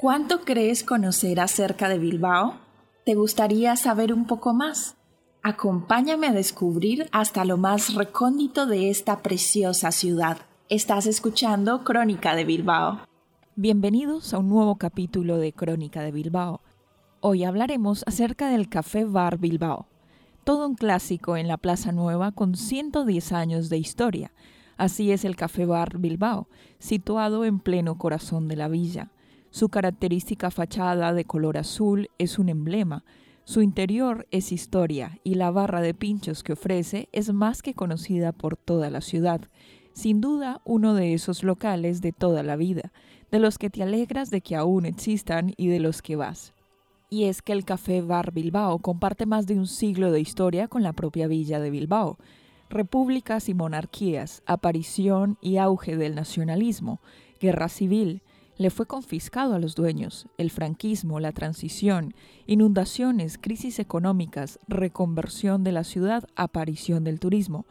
¿Cuánto crees conocer acerca de Bilbao? ¿Te gustaría saber un poco más? Acompáñame a descubrir hasta lo más recóndito de esta preciosa ciudad. Estás escuchando Crónica de Bilbao. Bienvenidos a un nuevo capítulo de Crónica de Bilbao. Hoy hablaremos acerca del Café Bar Bilbao, todo un clásico en la Plaza Nueva con 110 años de historia. Así es el Café Bar Bilbao, situado en pleno corazón de la villa. Su característica fachada de color azul es un emblema. Su interior es historia y la barra de pinchos que ofrece es más que conocida por toda la ciudad. Sin duda, uno de esos locales de toda la vida, de los que te alegras de que aún existan y de los que vas. Y es que el Café Bar Bilbao comparte más de un siglo de historia con la propia villa de Bilbao. Repúblicas y monarquías, aparición y auge del nacionalismo, guerra civil, le fue confiscado a los dueños, el franquismo, la transición, inundaciones, crisis económicas, reconversión de la ciudad, aparición del turismo,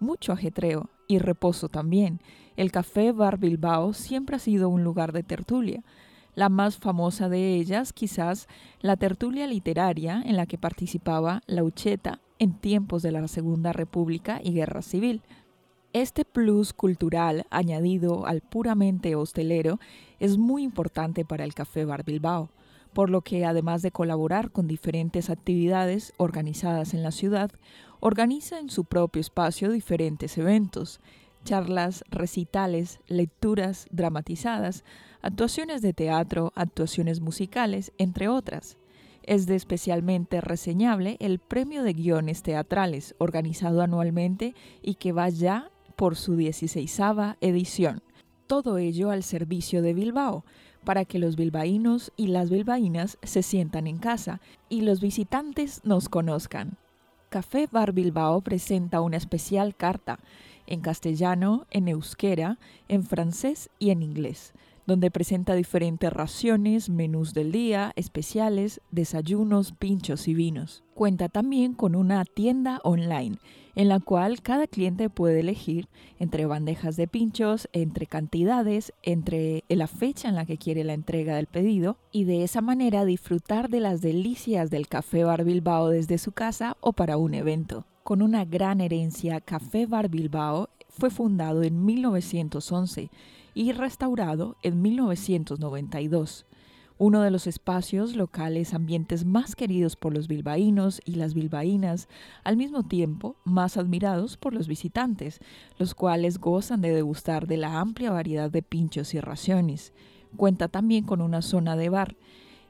mucho ajetreo y reposo también. El Café Bar Bilbao siempre ha sido un lugar de tertulia. La más famosa de ellas, quizás, la tertulia literaria en la que participaba Laucheta en tiempos de la Segunda República y Guerra Civil. Este plus cultural añadido al puramente hostelero es muy importante para el Café Bar Bilbao, por lo que además de colaborar con diferentes actividades organizadas en la ciudad, organiza en su propio espacio diferentes eventos, charlas, recitales, lecturas dramatizadas, actuaciones de teatro, actuaciones musicales, entre otras. Es de especialmente reseñable el premio de guiones teatrales organizado anualmente y que va ya por su 16 edición. Todo ello al servicio de Bilbao, para que los bilbaínos y las bilbaínas se sientan en casa y los visitantes nos conozcan. Café Bar Bilbao presenta una especial carta en castellano, en euskera, en francés y en inglés donde presenta diferentes raciones, menús del día, especiales, desayunos, pinchos y vinos. Cuenta también con una tienda online en la cual cada cliente puede elegir entre bandejas de pinchos, entre cantidades, entre la fecha en la que quiere la entrega del pedido y de esa manera disfrutar de las delicias del Café Bar Bilbao desde su casa o para un evento. Con una gran herencia, Café Bar Bilbao fue fundado en 1911 y restaurado en 1992, uno de los espacios locales ambientes más queridos por los bilbaínos y las bilbaínas, al mismo tiempo más admirados por los visitantes, los cuales gozan de degustar de la amplia variedad de pinchos y raciones. Cuenta también con una zona de bar,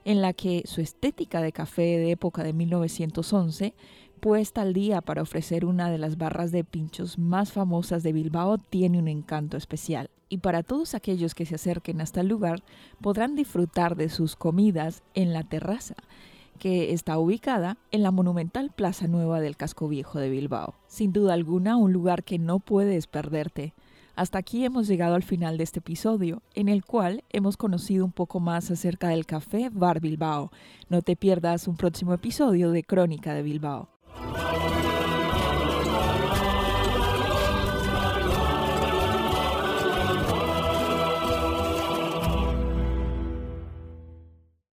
en la que su estética de café de época de 1911 puesta al día para ofrecer una de las barras de pinchos más famosas de Bilbao, tiene un encanto especial. Y para todos aquellos que se acerquen hasta el lugar, podrán disfrutar de sus comidas en la terraza, que está ubicada en la monumental Plaza Nueva del Casco Viejo de Bilbao. Sin duda alguna, un lugar que no puedes perderte. Hasta aquí hemos llegado al final de este episodio, en el cual hemos conocido un poco más acerca del café Bar Bilbao. No te pierdas un próximo episodio de Crónica de Bilbao.